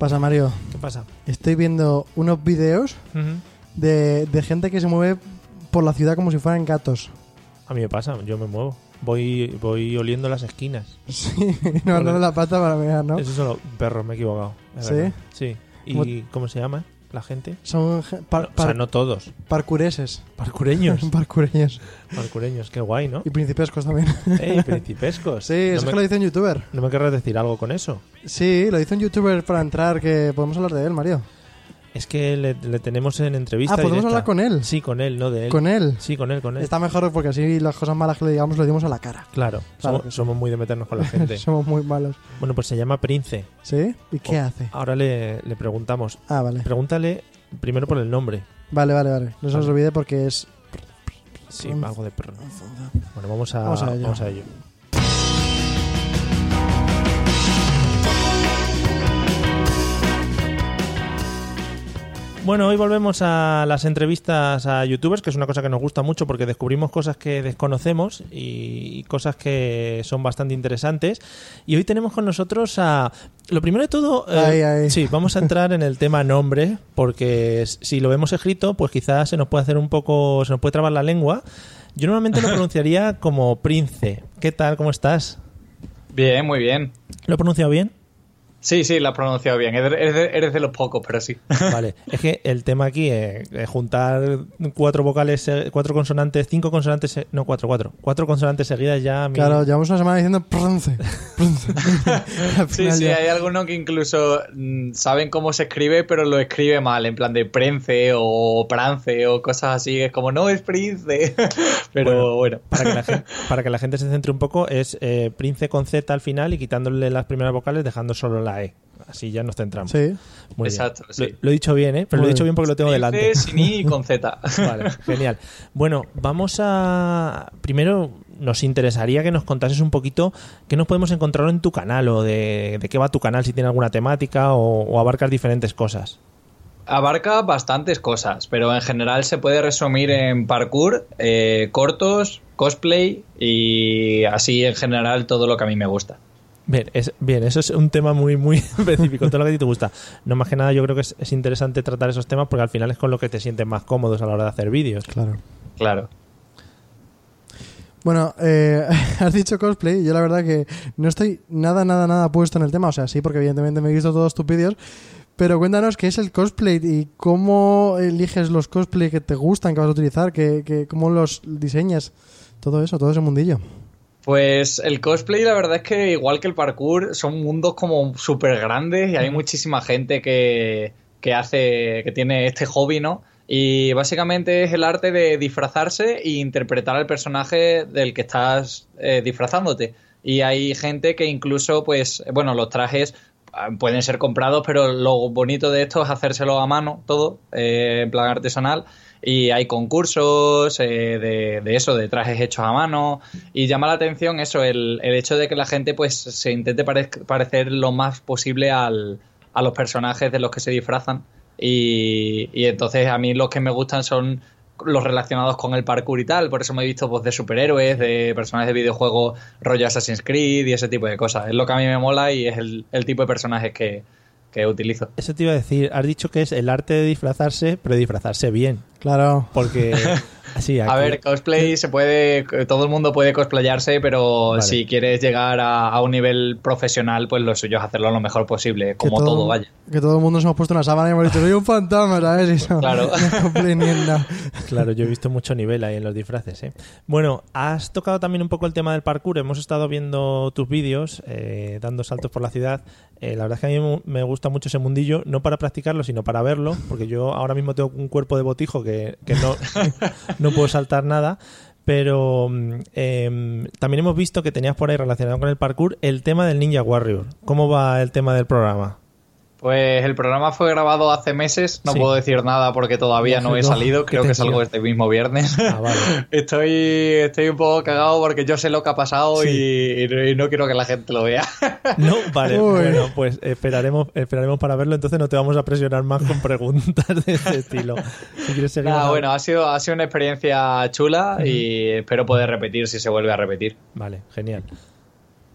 Pasa, Mario? ¿Qué pasa? Estoy viendo unos vídeos Ujú. de, de gente que se mueve por la ciudad como si fueran gatos. A mí me pasa, yo me muevo. Voy, voy oliendo las esquinas. Sí, no andando la pata para mirar, ¿no? Eso solo perros, me he equivocado. ¿Sí? verdad. Sí. ¿Y Como- cómo se llama la gente? Son ge- par- o sea, par- no todos. parkureses. Parcureños. Parkureños. Parcureños, qué guay, ¿no? Y principescos también. ¡Ey, principescos! Sí, eso no, me, que lo dice un youtuber. ¿No me querrás decir algo con eso? Sí, lo dice un youtuber para entrar, que podemos hablar de él, Mario. Es que le, le tenemos en entrevista Ah, ¿podemos directa. hablar con él? Sí, con él, no de él. ¿Con él? Sí, con él, con él. Está mejor porque así las cosas malas que le digamos lo dimos a la cara. Claro, Claro somos, muy de meternos con la gente. Somos muy malos. bueno, pues se llama Prince. ¿Sí? ¿Y qué Oh, hace? Ahora le, le preguntamos. Ah, vale. Pregúntale primero por el nombre. Vale, vale, vale. No se nos olvide porque es... Sí, algo de perro. Bueno, vamos a, Vamos a ello. Vamos a ello. Bueno, hoy volvemos a las entrevistas a youtubers, que es una cosa que nos gusta mucho porque descubrimos cosas que desconocemos y cosas que son bastante interesantes. Y hoy tenemos con nosotros a... Lo primero de todo, eh, Ay, sí, vamos a entrar en el tema nombre, porque si lo vemos escrito, pues quizás se nos puede hacer un poco, se nos puede trabar la lengua. Yo normalmente lo pronunciaría como Prince. ¿Qué tal? ¿Cómo estás? Bien, muy bien. ¿Lo he pronunciado bien? Sí, sí, lo has pronunciado bien. Eres de, eres los pocos, pero sí. Vale, es que el tema aquí es, es juntar cuatro vocales, eh, cuatro consonantes, cinco consonantes, se- no, cuatro, cuatro, cuatro consonantes seguidas ya. mí- Claro, llevamos una semana diciendo Prince. Prince. Al Sí, sí, ya- hay algunos que incluso mm, saben cómo se escribe, pero lo escribe mal, en plan de prence o prance o cosas así. Es como, no, es prince. pero bueno. Para que, la gente, para que la gente se centre un poco, es eh, Prince con Z al final y quitándole las primeras vocales, dejando solo la E. Así ya nos centramos. Sí. Muy bien. Exacto, sí. Lo, lo he dicho bien, ¿eh? Pero lo he dicho bien. porque lo tengo delante. Sin I y con Z. Vale, genial. Bueno, vamos a. Primero, nos interesaría que nos contases un poquito qué nos podemos encontrar en tu canal o de, de qué va tu canal, si tiene alguna temática o, o abarcas diferentes cosas. Abarca bastantes cosas, pero en general se puede resumir en parkour, eh, cortos, cosplay y así en general todo lo que a mí me gusta. Bien, es, bien, eso es un tema muy, muy específico, todo lo que a ti te gusta. No más que nada, yo creo que es, es interesante tratar esos temas porque al final es con lo que te sientes más cómodos a la hora de hacer vídeos. Claro. Claro. Bueno, eh, has dicho cosplay. Yo la verdad que no estoy nada, nada, nada puesto en el tema. O sea, sí, porque evidentemente me he visto todos tus vídeos. Pero cuéntanos qué es el cosplay y cómo eliges los cosplay que te gustan, que vas a utilizar, que, que- cómo los diseñas. Todo eso, todo ese mundillo. Pues el cosplay, la verdad es que igual que el parkour, son mundos como súper grandes y hay muchísima gente que, que hace, que tiene este hobby, ¿no? Y básicamente es el arte de disfrazarse e interpretar al personaje del que estás eh, disfrazándote. Y hay gente que incluso, pues, bueno, los trajes ah, pueden ser comprados, pero lo bonito de esto es hacérselo a mano, todo, eh, en plan artesanal. Y hay concursos eh, de, de eso, de trajes hechos a mano. Y llama la atención eso, el, el hecho de que la gente pues se intente parecer lo más posible al, a los personajes de los que se disfrazan. Y, y entonces a mí los que me gustan son los relacionados con el parkour y tal. Por eso me he visto pues, de superhéroes, de personajes de videojuegos rollo Assassin's Creed y ese tipo de cosas. Es lo que a mí me mola y es el, el tipo de personajes que, que utilizo. Eso te iba a decir, has dicho que es el arte de disfrazarse, pero disfrazarse bien. Claro. Porque, Sí, A ver, cosplay se puede, todo el mundo puede cosplayarse, pero Vale. si quieres llegar a, a un nivel profesional, pues lo suyo es hacerlo lo mejor posible, como que todo, vaya. Que todo el mundo nos hemos puesto una sábana y hemos dicho, soy un fantasma, ¿sabes? Y no, Claro. no. Claro, yo he visto mucho nivel ahí en los disfraces. ¿eh? Bueno, has tocado también un poco el tema del parkour. Hemos estado viendo tus vídeos, eh, dando saltos por la ciudad. Eh, la verdad es que a mí me gusta mucho ese mundillo, no para practicarlo, sino para verlo, porque yo ahora mismo tengo un cuerpo de botijo que, que no, no puedo saltar nada. Pero em, también hemos visto que tenías por ahí relacionado con el parkour el tema del Ninja Warrior. ¿Cómo va el tema del programa? Pues el programa fue grabado hace meses, no Sí. pudo decir nada porque todavía no he salido, creo que salgo este mismo viernes. Ah, vale. estoy, estoy un poco cagado porque yo sé lo que ha pasado Sí. y, y no quiero que la gente lo vea. No, vale, Uy. bueno, pues esperaremos, esperaremos para verlo, entonces no te vamos a presionar más con preguntas de este estilo. Si quieres seguir Nada, a- bueno, ha sido, ha sido una experiencia chula y espero poder repetir si se vuelve a repetir. Vale, genial.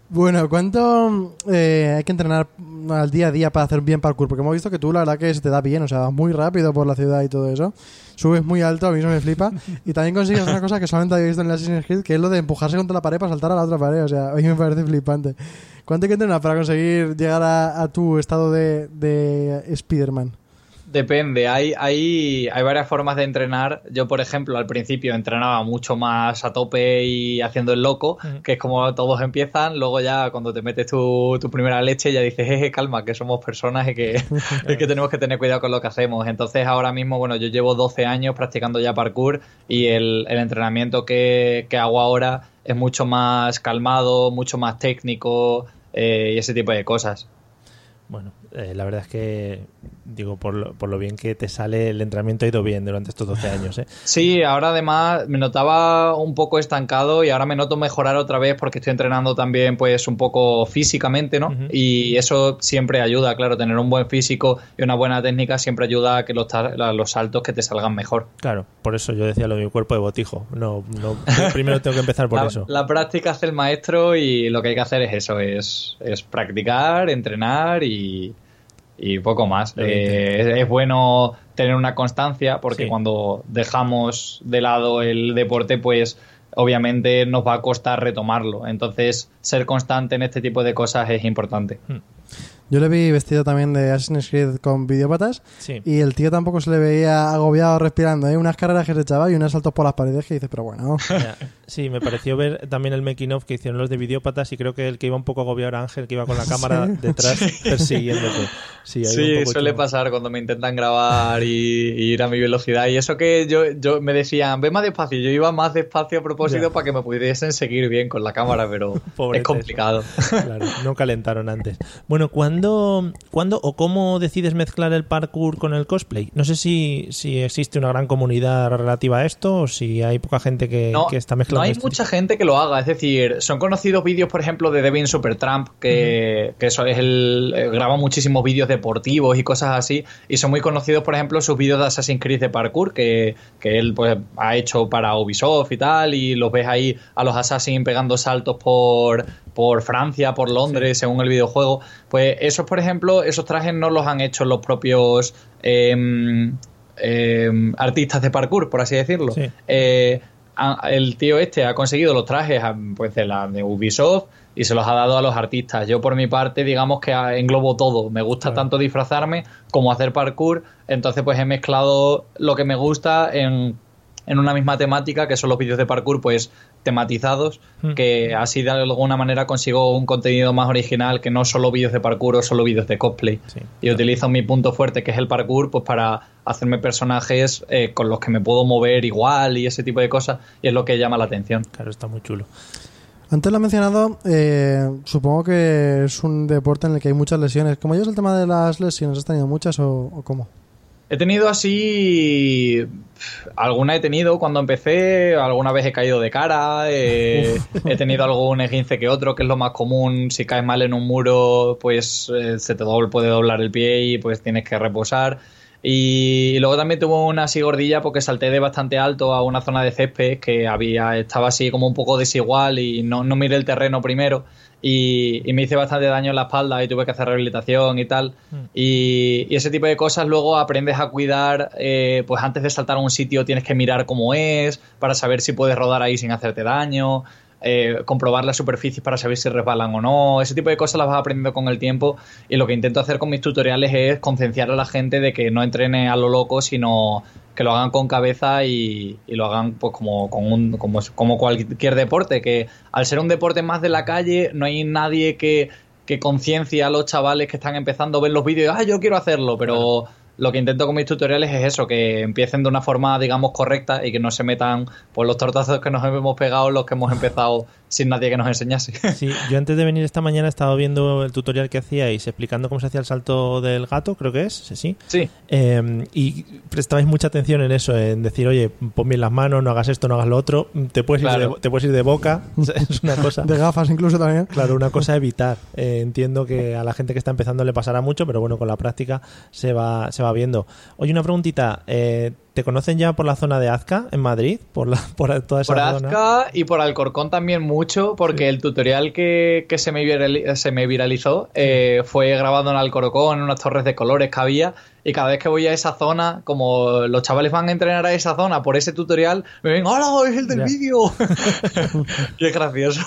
Bueno, ¿cuánto eh, hay que entrenar al día a día para hacer bien parkour? Porque hemos visto que tú la verdad que se te da bien, o sea, vas muy rápido por la ciudad y todo eso. Subes muy alto, a mí eso me flipa. Y también consigues una cosa que solamente había visto en Assassin's Creed, que es lo de empujarse contra la pared para saltar a la otra pared. O sea, a mí me parece flipante. ¿Cuánto hay que entrenar para conseguir llegar a, a tu estado de, de Spider-Man? Depende, hay, hay, hay varias formas de entrenar. Yo, por ejemplo, al principio entrenaba mucho más a tope y haciendo el loco, que es como todos empiezan. Luego ya cuando te metes tu, tu primera leche ya dices, jeje, calma, que somos personas y que, y que tenemos que tener cuidado con lo que hacemos. Entonces ahora mismo, bueno, yo llevo 12 años practicando ya parkour y el, el entrenamiento que, que hago ahora es mucho más calmado, mucho más técnico eh, y ese tipo de cosas. Bueno, eh, la verdad es que, digo, por lo, por lo bien que te sale, el entrenamiento ha ido bien durante estos 12 años, ¿eh? Sí, ahora además me notaba un poco estancado y ahora me noto mejorar otra vez porque estoy entrenando también pues un poco físicamente, ¿no? Y eso siempre ayuda, claro, tener un buen físico y una buena técnica siempre ayuda a que los, los saltos que te salgan mejor. Claro, por eso yo decía lo de mi cuerpo de botijo. No, primero tengo que empezar por la, eso. la práctica hace el maestro y lo que hay que hacer es eso, es, es practicar, entrenar y, y poco más. Eh, es, es bueno tener una constancia porque Sí. cuando dejamos de lado el deporte, pues obviamente nos va a costar retomarlo. Entonces, ser constante en este tipo de cosas es importante. Yo le vi vestido también de Assassin's Creed con videópatas Sí. y el tío tampoco se le veía agobiado respirando. ¿eh? Unas carreras que se echaba y unos saltos por las paredes que dices, pero bueno. Sí, me pareció ver también el making of que hicieron los de videópatas y creo que el que iba un poco agobiado era Ángel, que iba con la cámara detrás persiguiéndote. Sí, ahí un Sí, poco suele chungo. pasar cuando me intentan grabar y, y ir a mi velocidad. Y eso que yo, yo me decían, ve más despacio. Yo iba más despacio a propósito Ya. para que me pudiesen seguir bien con la cámara, pero es complicado. Claro, no calentaron antes. Bueno, ¿cuándo, ¿cuándo o cómo decides mezclar el parkour con el cosplay? No sé si, si existe una gran comunidad relativa a esto o si hay poca gente que, No, que está mezclando no hay mucha gente que lo haga. Es decir, son conocidos vídeos, por ejemplo, de Devin Supertramp, que, que eso es el. eh, graba muchísimos vídeos deportivos y cosas así. Y son muy conocidos, por ejemplo, sus vídeos de Assassin's Creed de parkour, que, que él pues ha hecho para Ubisoft y tal. Y los ves ahí a los Assassin pegando saltos por, por Francia, por Londres, según el videojuego. Pues esos, por ejemplo, esos trajes no los han hecho los propios. em, artistas de parkour, por así decirlo. Sí. Eh, el tío este ha conseguido los trajes pues de la de Ubisoft y se los ha dado a los artistas. Yo por mi parte, digamos que englobo todo. Me gusta tanto disfrazarme como hacer parkour. Entonces pues he mezclado lo que me gusta en, en una misma temática, que son los vídeos de parkour, pues tematizados, Hmm. que así de alguna manera consigo un contenido más original que no solo vídeos de parkour o solo vídeos de cosplay. Sí. Y utilizo mi punto fuerte, que es el parkour, pues para hacerme personajes eh, con los que me puedo mover igual y ese tipo de cosas, y es lo que llama la atención. Claro, está muy chulo. Antes lo he mencionado, eh, supongo que es un deporte en el que hay muchas lesiones. ¿Cómo llevas el tema de las lesiones? ¿Has tenido muchas o, o cómo? He tenido así. Alguna he tenido cuando empecé, alguna vez he caído de cara, eh, he tenido algún esguince que otro, que es lo más común. Si caes mal en un muro, pues eh, se te doble- puede doblar el pie y pues tienes que reposar. Y, luego también tuve una así gordilla porque salté de bastante alto a una zona de césped que había, estaba así como un poco desigual y no, no miré el terreno primero. Y, y me hice bastante daño en la espalda y tuve que hacer rehabilitación y tal. Y, y ese tipo de cosas luego aprendes a cuidar, eh, pues antes de saltar a un sitio tienes que mirar cómo es para saber si puedes rodar ahí sin hacerte daño. Eh, comprobar las superficies para saber si resbalan o no. Ese tipo de cosas las vas aprendiendo con el tiempo. Y lo que intento hacer con mis tutoriales es concienciar a la gente de que no entrene a lo loco, sino que lo hagan con cabeza y, lo hagan pues como, con un- como, como cualquier deporte. Que al ser un deporte más de la calle, no hay nadie que, que conciencie a los chavales que están empezando a ver los vídeos ah, yo quiero hacerlo, pero lo que intento con mis tutoriales es eso, que empiecen de una forma, digamos, correcta y que no se metan por los tortazos que nos hemos pegado los que hemos empezado sin nadie que nos enseñase. Sí, yo antes de venir esta mañana estaba viendo el tutorial que hacíais explicando cómo se hacía el salto del gato, creo que es, sí. Sí. Eh, y prestabais mucha atención en eso, en decir, oye, pon bien las manos, no hagas esto, no hagas lo otro, te puedes, ir, Claro. de, te puedes ir de boca, es una cosa. De gafas incluso también. Claro, una cosa a evitar. Eh, entiendo que a la gente que está empezando le pasará mucho, pero bueno, con la práctica se va, se va viendo. Oye, una preguntita. eh, ¿Te conocen ya por la zona de Azca, en Madrid? ¿Por, la, por toda esa Por zona? Azca y por Alcorcón también mucho, porque el tutorial que, que se, me virali- se me viralizó eh, fue grabado en Alcorcón, en unas torres de colores que había, y cada vez que voy a esa zona, como los chavales van a entrenar a esa zona por ese tutorial, me ven, ¡Hola, es el del vídeo! y es gracioso.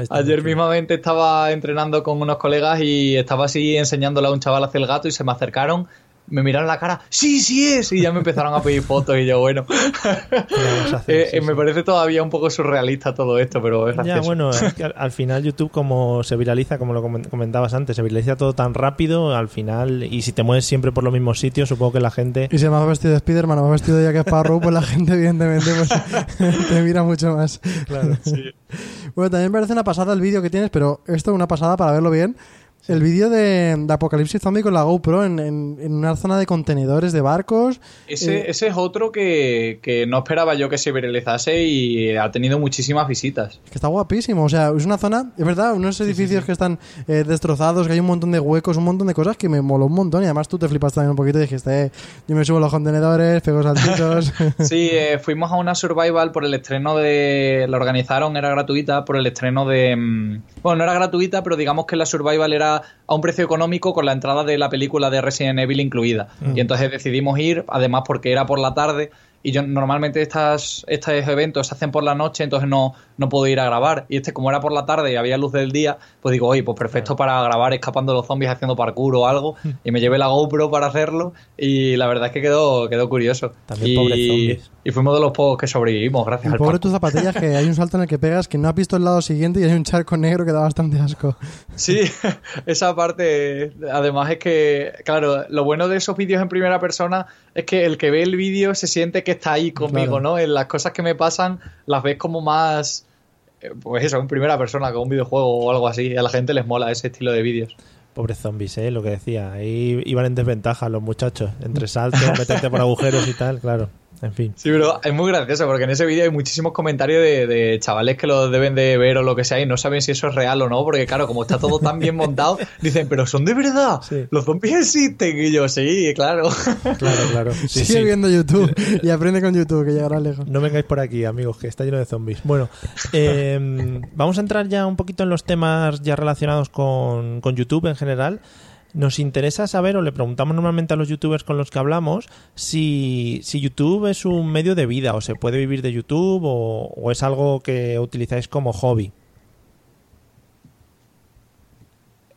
Está Ayer mismamente estaba entrenando con unos colegas y estaba así enseñándole a un chaval a hacer el gato y se me acercaron. Me miraron la cara, sí, sí es, y ya me empezaron a pedir fotos y yo, bueno, hacer? Eh, Sí, eh, me sí. parece todavía un poco surrealista todo esto, pero es Ya, gracioso. bueno, es que al, al final YouTube como se viraliza, como lo comen- comentabas antes, se viraliza todo tan rápido, al final, y si te mueves siempre por los mismos sitios, supongo que la gente... Y si me has vestido de Spiderman o me has vestido de Jack Sparrow, pues la gente evidentemente pues, te mira mucho más. Claro, Bueno, también me parece una pasada el vídeo que tienes, pero esto es una pasada para verlo bien. El vídeo de, de Apocalipsis Zombie con la GoPro en, en- en una zona de contenedores de barcos. Ese, Eh, ese es otro que, que no esperaba yo que se viralizase y ha tenido muchísimas visitas. que está guapísimo. O sea, es una zona, es verdad, unos edificios que están eh, destrozados, que hay un montón de huecos, un montón de cosas que me moló un montón. Y además tú te flipas también un poquito y dijiste, eh, yo me subo a los contenedores, pego saltitos. Sí, eh, fuimos a una survival por el estreno de... La organizaron, era gratuita, por el estreno de... mm, Bueno, no era gratuita, pero digamos que la survival era a un precio económico con la entrada de la película de Resident Evil incluida. Y entonces decidimos ir, además porque era por la tarde. Y yo normalmente estas, estos eventos se hacen por la noche, entonces no, no puedo ir a grabar. Y este, como era por la tarde y había luz del día, pues digo, oye, pues perfecto para grabar escapando de los zombies haciendo parkour o algo. Y me llevé la GoPro para hacerlo. Y la verdad es que quedó, quedó curioso. También y, pobres zombies. Y fuimos de los pocos que sobrevivimos, gracias Y al pobre tus zapatillas, que hay un salto en el que pegas que no has visto el lado siguiente y hay un charco negro que da bastante asco. Sí, esa parte, además es que, claro, lo bueno de esos vídeos en primera persona es que el que ve el vídeo se siente que está ahí conmigo, Claro. ¿no? En las cosas que me pasan las ves como más, eh, pues eso, en primera persona, como un videojuego o algo así. A la gente les mola ese estilo de vídeos. Pobres zombies, ¿eh? Lo que decía. Ahí iban en desventaja los muchachos. Entre saltos, meterte por agujeros y tal, claro. En fin. Sí, pero es muy gracioso porque en ese vídeo hay muchísimos comentarios de, de chavales que lo deben de ver o lo que sea y no saben si eso es real o no, porque claro, como está todo tan bien montado, dicen, pero son de verdad, Sí. los zombies existen. Y yo, sí, claro. Claro, claro. Sí, Sigue sí. viendo YouTube y aprende con YouTube, que llegará lejos. No vengáis por aquí, amigos, que está lleno de zombies. Bueno, eh, vamos a entrar ya un poquito en los temas ya relacionados con, con YouTube en general. Nos interesa saber, o le preguntamos normalmente a los youtubers con los que hablamos, si, si YouTube es un medio de vida, o se puede vivir de YouTube, o, o es algo que utilizáis como hobby.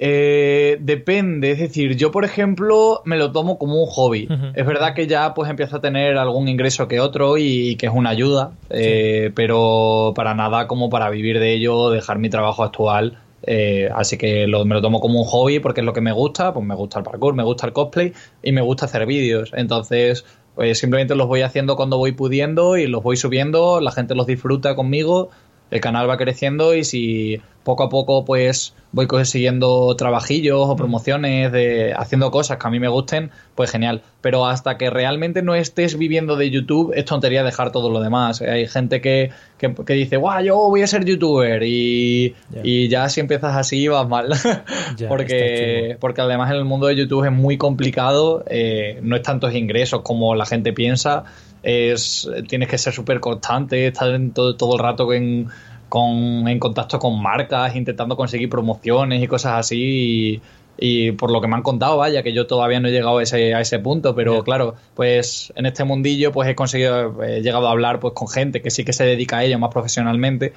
Eh, depende, es decir, yo por ejemplo me lo tomo como un hobby. Es verdad que ya pues empiezo a tener algún ingreso que otro y, y que es una ayuda, eh, pero para nada como para vivir de ello, dejar mi trabajo actual. Eh, así que me lo tomo como un hobby porque es lo que me gusta, pues me gusta el parkour, me gusta el cosplay y me gusta hacer vídeos. Entonces, pues simplemente los voy haciendo cuando voy pudiendo y los voy subiendo, la gente los disfruta conmigo el canal va creciendo y si poco a poco pues voy consiguiendo trabajillos o promociones de haciendo cosas que a mí me gusten, pues genial. Pero hasta que realmente no estés viviendo de YouTube, es tontería dejar todo lo demás. Hay gente que, que, que dice, guau, yo voy a ser youtuber y, y ya si empiezas así vas mal. Porque, porque además en el mundo de YouTube es muy complicado, eh, no es tantos ingresos como la gente piensa, es, tienes que ser súper constante, estar en todo, todo el rato en, con, en contacto con marcas, intentando conseguir promociones y cosas así. Y, y por lo que me han contado, vaya, que yo todavía no he llegado a ese, a ese punto, pero claro, pues en este mundillo pues he conseguido, he llegado a hablar pues con gente que sí que se dedica a ello más profesionalmente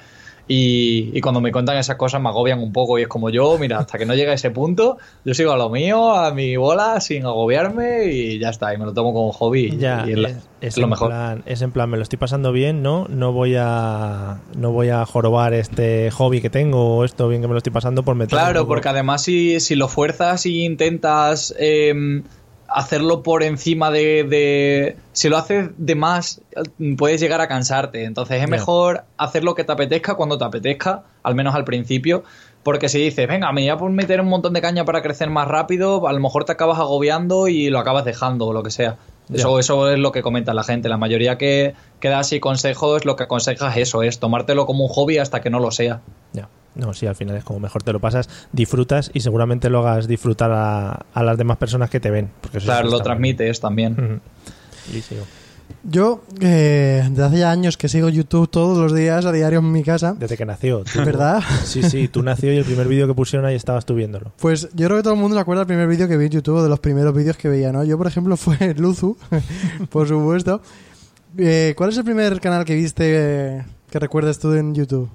y, y cuando me cuentan esas cosas me agobian un poco y es como yo, mira, hasta que no llegue a ese punto, yo sigo a lo mío, a mi bola, sin agobiarme y ya está, y me lo tomo como hobby y, Ya, y es, la- lo mejor. Plan, es en plan, me lo estoy pasando bien, ¿no? No voy a no voy a jorobar este hobby que tengo o esto bien que me lo estoy pasando por meter. Claro, porque además si, si lo fuerzas y intentas eh, hacerlo por encima de, de- Si lo haces de más, puedes llegar a cansarte. Entonces es mejor hacer lo que te apetezca cuando te apetezca, al menos al principio. Porque si dices, venga, me voy a meter un montón de caña para crecer más rápido, a lo mejor te acabas agobiando y lo acabas dejando o lo que sea. Eso, eso es lo que comenta la gente. La mayoría que, que da así consejos, lo que aconseja es eso, es tomártelo como un hobby hasta que no lo sea. Ya. No, sí, al final es como mejor te lo pasas, disfrutas y seguramente lo hagas disfrutar a, a las demás personas que te ven. Porque eso Claro, lo transmites también. bien. Sigo. Yo, eh, desde hace ya años que sigo YouTube todos los días, a diario en mi casa, Desde que nació. tú- ¿verdad? Sí, sí, tú nació y el primer vídeo que pusieron ahí estabas tú viéndolo. Pues yo creo que todo el mundo se acuerda del primer vídeo que vi en YouTube, de los primeros vídeos que veía, ¿no? Yo, por ejemplo, fue Luzu, por supuesto. Eh, ¿Cuál es el primer canal que viste eh, que recuerdes tú en YouTube?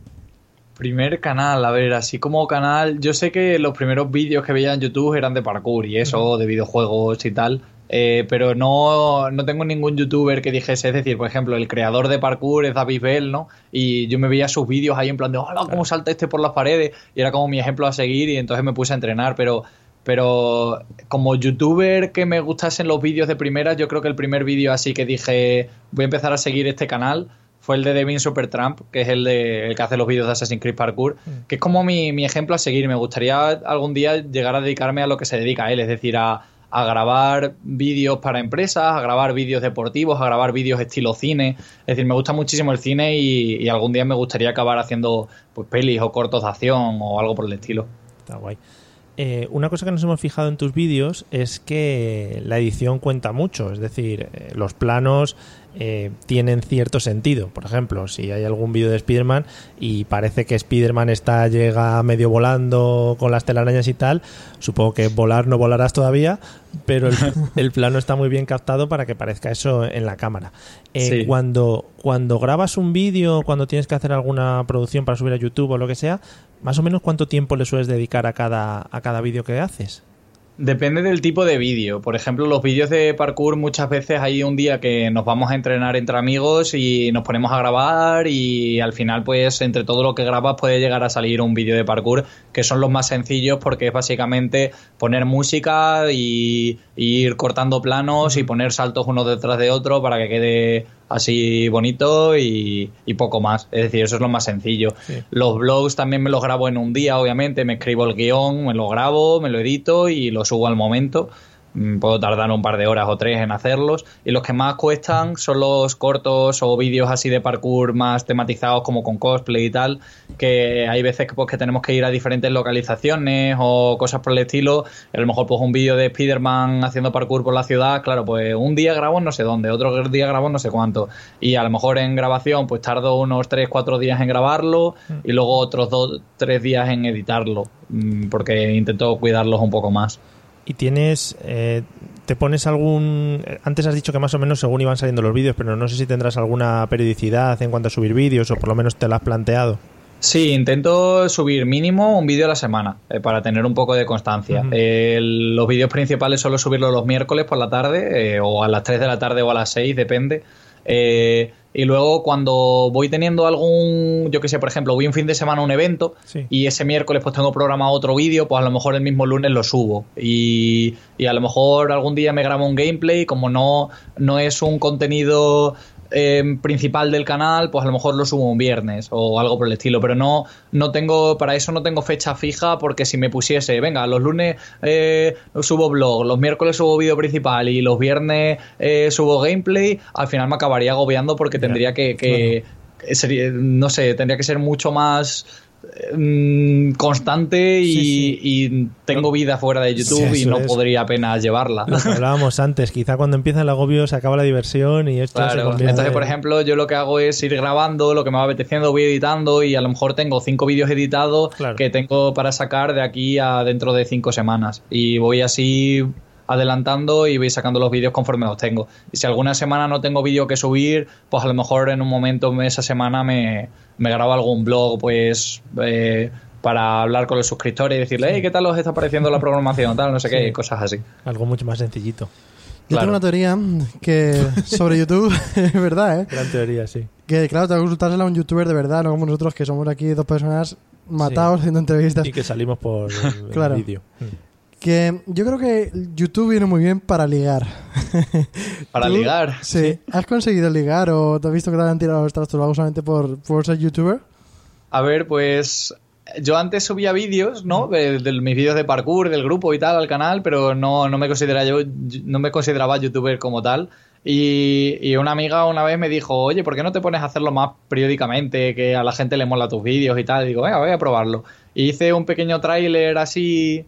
Primer canal, a ver, así como canal, yo sé que los primeros vídeos que veía en YouTube eran de parkour y eso, de videojuegos y tal, eh, pero no, no tengo ningún youtuber que dijese, es decir, por ejemplo, el creador de parkour es David Bell, ¿no? Y yo me veía sus vídeos ahí en plan de, hola, cómo salta este por las paredes, y era como mi ejemplo a seguir y entonces me puse a entrenar, pero... Pero como youtuber que me gustasen los vídeos de primeras, yo creo que el primer vídeo así que dije voy a empezar a seguir este canal fue el de Devin Supertramp, que es el, de, el que hace los vídeos de Assassin's Creed Parkour, que es como mi, mi ejemplo a seguir. Me gustaría algún día llegar a dedicarme a lo que se dedica a él, es decir, a, a grabar vídeos para empresas, a grabar vídeos deportivos, a grabar vídeos estilo cine. Es decir, me gusta muchísimo el cine y, y algún día me gustaría acabar haciendo pues, pelis o cortos de acción o algo por el estilo. Está guay. Eh, una cosa que nos hemos fijado en tus vídeos es que la edición cuenta mucho, es decir, eh, los planos eh, tienen cierto sentido. Por ejemplo, si hay algún vídeo de Spider-Man y parece que Spider-Man está, llega medio volando con las telarañas y tal, supongo que volar no volarás todavía, pero el, el plano está muy bien captado para que parezca eso en la cámara. Eh, Sí. cuando, cuando grabas un vídeo, cuando tienes que hacer alguna producción para subir a YouTube o lo que sea, más o menos cuánto tiempo le sueles dedicar a cada, a cada vídeo que haces. Depende del tipo de vídeo. Por ejemplo, los vídeos de parkour muchas veces hay un día que nos vamos a entrenar entre amigos y nos ponemos a grabar y al final pues entre todo lo que grabas puede llegar a salir un vídeo de parkour que son los más sencillos porque es básicamente poner música y, ir cortando planos y poner saltos uno detrás de otro para que quede así bonito y, y poco más. Es decir, eso es lo más sencillo. Sí. Los blogs también me los grabo en un día, obviamente. Me escribo el guion, me lo grabo, me lo edito y lo subo al momento. Mm, Puedo tardar un par de horas o tres en hacerlos. Y los que más cuestan son los cortos o vídeos así de parkour más tematizados como con cosplay y tal. Que hay veces que, pues, que tenemos que ir a diferentes localizaciones o cosas por el estilo. A lo mejor pues un vídeo de Spider-Man haciendo parkour por la ciudad. Claro, pues un día grabo no sé dónde, otro día grabo no sé cuánto. Y a lo mejor en grabación pues tardo unos 3, 4 días en grabarlo y luego otros 2, 3 días en editarlo. mm, Porque intento cuidarlos un poco más. Y tienes, eh, te pones algún... eh, Antes has dicho que más o menos según iban saliendo los vídeos, pero no sé si tendrás alguna periodicidad en cuanto a subir vídeos o por lo menos te la has planteado. Sí, intento subir mínimo un vídeo a la semana eh, para tener un poco de constancia. Eh, los vídeos principales suelo subirlos los miércoles por la tarde eh, o a las 3 de la tarde o a las 6, depende. Eh, y luego cuando voy teniendo algún, yo que sé, por ejemplo, voy un fin de semana a un evento Sí. y ese miércoles pues tengo programado otro vídeo, pues a lo mejor el mismo lunes lo subo. Y, y a lo mejor algún día me grabo un gameplay, como no, no es un contenido eh, principal del canal, pues a lo mejor lo subo un viernes o algo por el estilo, pero no, no tengo, para eso no tengo fecha fija porque si me pusiese, venga, los lunes eh, subo blog, los miércoles subo vídeo principal y los viernes eh, subo gameplay, al final me acabaría agobiando porque tendría que, que sería- no sé, tendría que ser mucho más constante y, Sí, sí. y tengo vida fuera de YouTube Sí, y no es. podría apenas llevarla. Lo que hablábamos antes, quizá cuando empieza el agobio se acaba la diversión y esto se Claro, entonces, en- por ejemplo, yo lo que hago es ir grabando lo que me va apeteciendo, voy editando y a lo mejor tengo cinco vídeos editados Claro. que tengo para sacar de aquí a dentro de cinco semanas. Y voy así adelantando y voy sacando los vídeos conforme los tengo. Y si alguna semana no tengo vídeo que subir, pues a lo mejor en un momento esa semana me, me grabo algún blog, pues... eh, para hablar con los suscriptores y decirle, hey, ¿qué tal os está pareciendo la programación? Tal, no sé qué, Sí. cosas así. algo mucho más sencillito. Yo Claro. tengo una teoría que sobre YouTube, es verdad, ¿eh? Gran teoría, sí. Que claro, tengo que consultársela a un youtuber de verdad, no como nosotros que somos aquí dos personas matados haciendo entrevistas. Y que salimos por el Claro. vídeo. Que yo creo que YouTube viene muy bien para ligar. Para ¿Tú? ligar. Sí. ¿Has conseguido ligar o te has visto que te han tirado los trastos solamente por, por ser youtuber? A ver, pues yo antes subía vídeos, ¿no? De, de mis vídeos de parkour, del grupo y tal al canal, pero no, no me consideraba yo, no me consideraba youtuber como tal. Y, y una amiga una vez me dijo, oye, ¿por qué no te pones a hacerlo más periódicamente? Que a la gente le mola tus vídeos y tal. Y digo, venga, voy a probarlo. Y hice un pequeño tráiler así,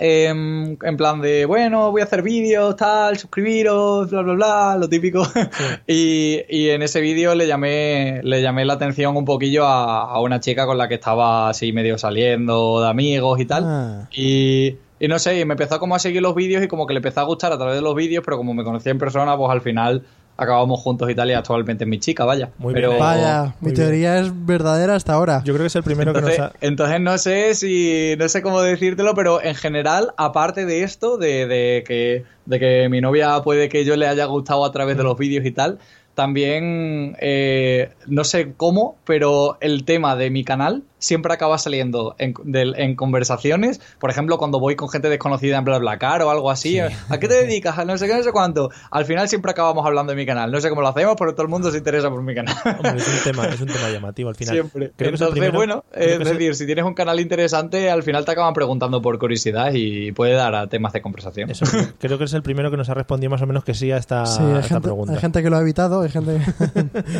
em, en plan de, bueno, voy a hacer vídeos, tal, suscribiros, bla, bla, bla, lo típico. y, y en ese vídeo le llamé, le llamé la atención un poquillo a, a una chica con la que estaba así medio saliendo de amigos y tal. Ah. Y, y no sé, y me empezó como a seguir los vídeos y como que le empezó a gustar a través de los vídeos, pero como me conocía en persona, pues al final acabamos juntos y tal, y actualmente es mi chica, vaya. Muy pero, bien. Vaya, muy mi bien. teoría es verdadera hasta ahora. Yo creo que es el primero que entonces, nos ha... entonces no sé si no sé cómo decírtelo, pero en general, aparte de esto, de, de que, de que mi novia puede que yo le haya gustado a través de los vídeos y tal, también eh, no sé cómo, pero el tema de mi canal siempre acaba saliendo en, del- en conversaciones. Por ejemplo, cuando voy con gente desconocida en BlaBlaCar o algo así. ¿A qué te dedicas? A no sé qué, no sé cuánto. Al final siempre acabamos hablando de mi canal. No sé cómo lo hacemos, pero todo el mundo se interesa por mi canal. Hombre, es un tema, es un tema llamativo al final. Siempre. Creo que es el Entonces, primero- bueno, creo es que es decir, si tienes un canal interesante, al final te acaban preguntando por curiosidad y puede dar a temas de conversación. Eso, creo que es el primero que nos ha respondido más o menos que sí a esta, Sí, a hay esta gente, pregunta. hay gente que lo ha evitado, hay gente...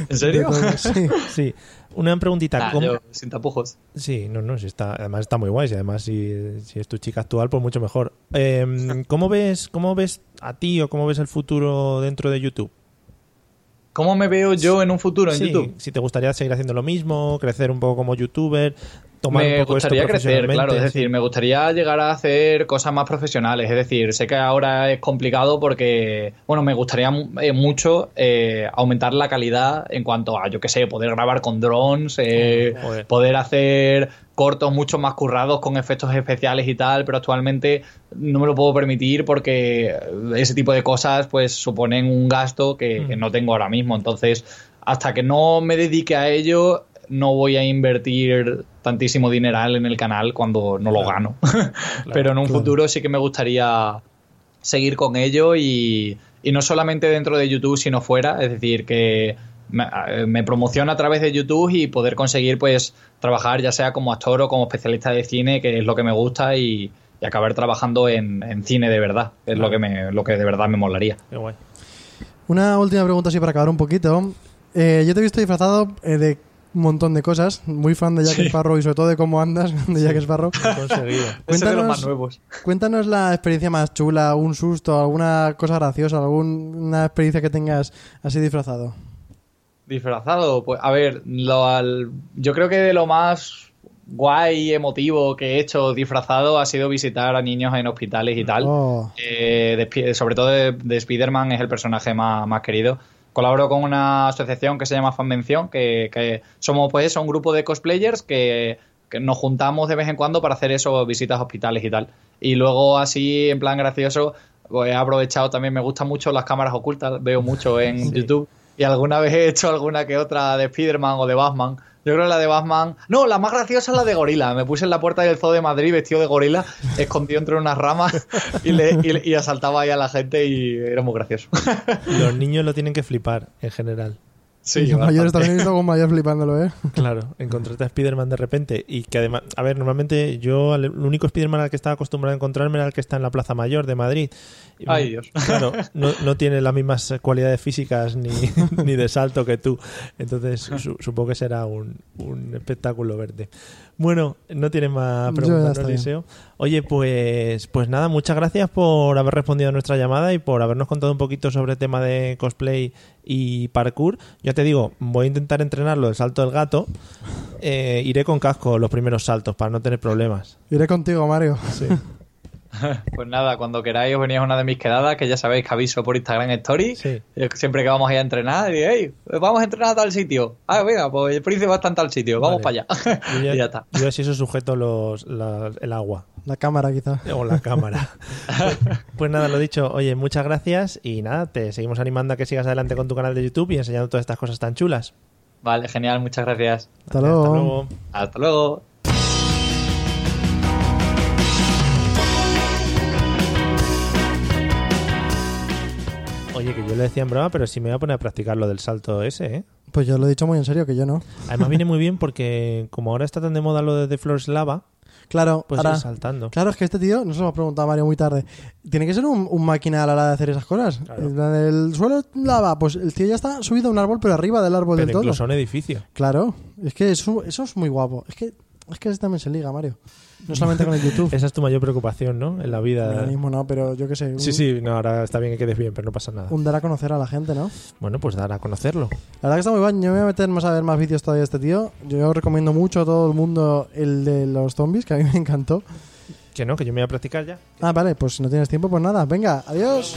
¿En serio? de todo, sí. Sí, una preguntita. Nah, ¿cómo- yo, sin tapujos. Sí, no, no, sí está, además está muy guay. Y además, si, si es tu chica actual, pues mucho mejor. Eh, ¿cómo, ves, ¿Cómo ves a ti o cómo ves el futuro dentro de YouTube? ¿Cómo me veo yo en un futuro en Sí, YouTube? Si te gustaría seguir haciendo lo mismo, crecer un poco como youtuber, tomar me un poco gustaría esto crecer, claro, es decir, me gustaría llegar a hacer cosas más profesionales, es decir, sé que ahora es complicado porque, bueno, me gustaría eh, mucho eh, aumentar la calidad en cuanto a, yo qué sé, poder grabar con drones, eh, poder hacer cortos mucho más currados con efectos especiales y tal, pero actualmente no me lo puedo permitir porque ese tipo de cosas pues suponen un gasto que, que no tengo ahora mismo, entonces hasta que no me dedique a ello no voy a invertir tantísimo dineral en el canal cuando no lo gano. Pero en un futuro sí que me gustaría seguir con ello y, y no solamente dentro de YouTube, sino fuera. Es decir, que me, eh, me promociono a través de YouTube y poder conseguir pues trabajar ya sea como actor o como especialista de cine, que es lo que me gusta, y, y acabar trabajando en, en cine de verdad. Es lo que, me, lo que de verdad me molaría. Qué guay. Una última pregunta así para acabar un poquito. Eh, yo te he visto disfrazado eh, de un montón de cosas. Muy fan de Jack Sí. Sparrow y sobre todo de cómo andas de Jack Sparrow. Conseguido. Ese de los Cuéntanos- más nuevos. Cuéntanos la experiencia más chula, un susto, alguna cosa graciosa, alguna experiencia que tengas así disfrazado. Disfrazado, pues a ver, lo al- yo creo que de lo más guay y emotivo que he hecho disfrazado ha sido visitar a niños en hospitales y tal. Oh. Eh, de sobre todo de, de Spider-Man es el personaje más, más querido. Colaboro con una asociación que se llama Fanvención, que, que somos pues un grupo de cosplayers que, que nos juntamos de vez en cuando para hacer eso, visitas a hospitales y tal. Y luego así, en plan gracioso, pues he aprovechado también, me gustan mucho las cámaras ocultas, veo mucho en YouTube. Y alguna vez he hecho alguna que otra de Spider-Man o de Batman, Yo creo que la de Batman. No, la más graciosa es la de gorila. Me puse en la puerta del zoo de Madrid vestido de gorila, escondido entre unas ramas y, le, y, y asaltaba ahí a la gente y era muy gracioso. Los niños lo tienen que flipar en general. Sí, y los mayores también he visto con mayor flipándolo, ¿eh? Claro, encontrarte a Spider-Man de repente y que además, a ver, normalmente yo el único Spider-Man al que estaba acostumbrado a encontrarme era el que está en la Plaza Mayor de Madrid. Y, Ay, Dios. Claro, no, no tiene las mismas cualidades físicas ni, ni de salto que tú. Entonces su- supongo que será un, un espectáculo verte. Bueno, no tienes más preguntas, ¿no, está bien. Eliseo? Oye, pues, pues nada, muchas gracias por haber respondido a nuestra llamada y por habernos contado un poquito sobre el tema de cosplay y parkour. Ya te digo, voy a intentar entrenarlo del salto del gato. Eh, iré con casco los primeros saltos para no tener problemas. Iré contigo, Mario. Sí. Pues nada, cuando queráis os venís a una de mis quedadas, que ya sabéis que aviso por Instagram Story. Sí. Eh, Siempre que vamos a ir a entrenar, y hey, vamos a entrenar a tal sitio. Ah, venga, pues el príncipe está en tal sitio, vamos Vale. para allá. Yo ya, y ya está. yo así eso sujeto los, la- el agua. La cámara, quizá. O la cámara. pues, pues nada, lo dicho. Oye, muchas gracias y nada, te seguimos animando a que sigas adelante con tu canal de YouTube y enseñando todas estas cosas tan chulas. Vale, genial, muchas gracias. Hasta luego. Hasta luego. Hasta luego. Oye, que yo le decía en broma, pero sí me voy a poner a practicar lo del salto ese, ¿eh? Pues yo lo he dicho muy en serio, que yo no. Además viene muy bien porque como ahora está tan de moda lo de The Floor is Lava, Claro, pues ahora... saltando. Claro, es que este tío, nos lo hemos preguntado Mario muy tarde, tiene que ser un, un máquina a la hora de hacer esas cosas. Claro. El suelo lava, pues el tío ya está subido a un árbol, pero arriba del árbol Pero del todo. incluso a un edificio. Claro, es que eso, eso es muy guapo. Es que es que ese también se liga, Mario. No solamente con el YouTube. Esa es tu mayor preocupación, ¿no? En la vida. Ahora mismo no, pero yo qué sé. un- Sí, sí, no, ahora está bien que quedes bien, pero no pasa nada. Un dar a conocer a la gente, ¿no? Bueno, pues dar a conocerlo. La verdad que está muy bien. Yo me voy a meter más a ver más vídeos todavía de este tío. Yo recomiendo mucho a todo el mundo el de los zombies, que a mí me encantó. Que no, que yo me voy a practicar ya. Ah, vale, pues si no tienes tiempo, pues nada. Venga, adiós.